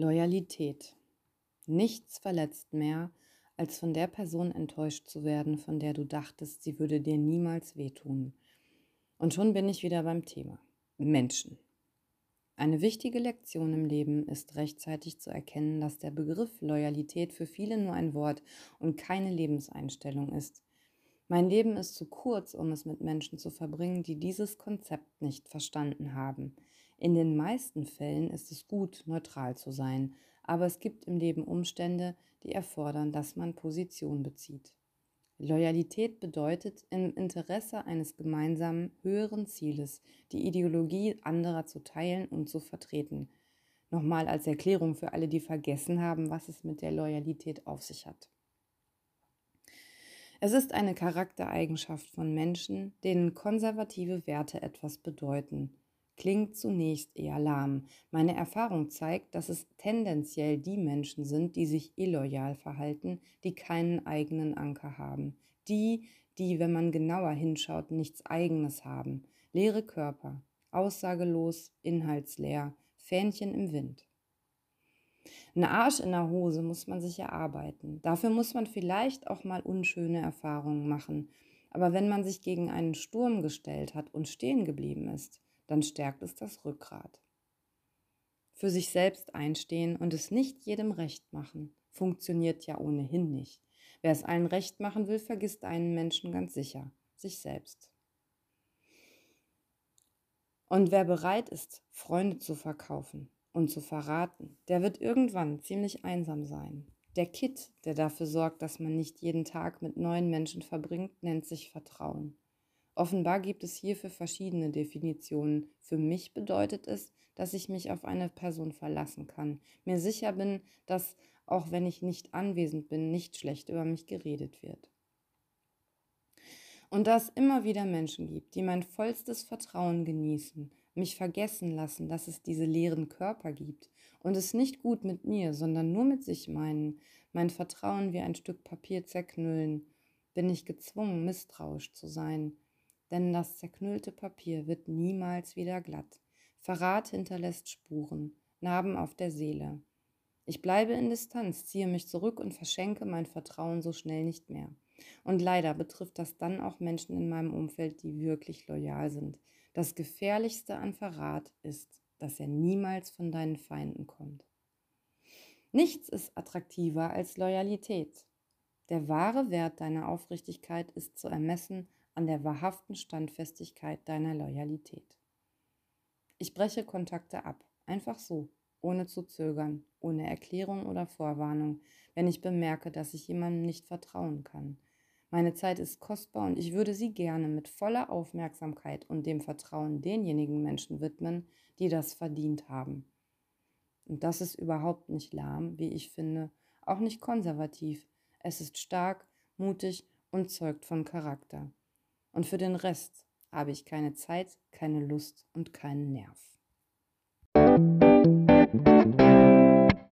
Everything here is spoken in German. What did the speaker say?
Loyalität. Nichts verletzt mehr, als von der Person enttäuscht zu werden, von der du dachtest, sie würde dir niemals wehtun. Und schon bin ich wieder beim Thema. Menschen. Eine wichtige Lektion im Leben ist rechtzeitig zu erkennen, dass der Begriff Loyalität für viele nur ein Wort und keine Lebenseinstellung ist. Mein Leben ist zu kurz, um es mit Menschen zu verbringen, die dieses Konzept nicht verstanden haben. In den meisten Fällen ist es gut, neutral zu sein, aber es gibt im Leben Umstände, die erfordern, dass man Position bezieht. Loyalität bedeutet, im Interesse eines gemeinsamen höheren Zieles die Ideologie anderer zu teilen und zu vertreten. Nochmal als Erklärung für alle, die vergessen haben, was es mit der Loyalität auf sich hat. Es ist eine Charaktereigenschaft von Menschen, denen konservative Werte etwas bedeuten klingt zunächst eher lahm. Meine Erfahrung zeigt, dass es tendenziell die Menschen sind, die sich illoyal verhalten, die keinen eigenen Anker haben. Die, die, wenn man genauer hinschaut, nichts eigenes haben. Leere Körper, aussagelos, inhaltsleer, Fähnchen im Wind. Ein Arsch in der Hose muss man sich erarbeiten. Dafür muss man vielleicht auch mal unschöne Erfahrungen machen. Aber wenn man sich gegen einen Sturm gestellt hat und stehen geblieben ist, dann stärkt es das Rückgrat. Für sich selbst einstehen und es nicht jedem recht machen, funktioniert ja ohnehin nicht. Wer es allen recht machen will, vergisst einen Menschen ganz sicher, sich selbst. Und wer bereit ist, Freunde zu verkaufen und zu verraten, der wird irgendwann ziemlich einsam sein. Der Kit, der dafür sorgt, dass man nicht jeden Tag mit neuen Menschen verbringt, nennt sich Vertrauen. Offenbar gibt es hierfür verschiedene Definitionen. Für mich bedeutet es, dass ich mich auf eine Person verlassen kann, mir sicher bin, dass, auch wenn ich nicht anwesend bin, nicht schlecht über mich geredet wird. Und da es immer wieder Menschen gibt, die mein vollstes Vertrauen genießen, mich vergessen lassen, dass es diese leeren Körper gibt und es nicht gut mit mir, sondern nur mit sich meinen, mein Vertrauen wie ein Stück Papier zerknüllen, bin ich gezwungen, misstrauisch zu sein, denn das zerknüllte Papier wird niemals wieder glatt. Verrat hinterlässt Spuren, Narben auf der Seele. Ich bleibe in Distanz, ziehe mich zurück und verschenke mein Vertrauen so schnell nicht mehr. Und leider betrifft das dann auch Menschen in meinem Umfeld, die wirklich loyal sind. Das Gefährlichste an Verrat ist, dass er niemals von deinen Feinden kommt. Nichts ist attraktiver als Loyalität. Der wahre Wert deiner Aufrichtigkeit ist zu ermessen an der wahrhaften Standfestigkeit deiner Loyalität. Ich breche Kontakte ab, einfach so, ohne zu zögern, ohne Erklärung oder Vorwarnung, wenn ich bemerke, dass ich jemandem nicht vertrauen kann. Meine Zeit ist kostbar und ich würde sie gerne mit voller Aufmerksamkeit und dem Vertrauen denjenigen Menschen widmen, die das verdient haben. Und das ist überhaupt nicht lahm, wie ich finde, auch nicht konservativ. Es ist stark, mutig und zeugt von Charakter. Und für den Rest habe ich keine Zeit, keine Lust und keinen Nerv.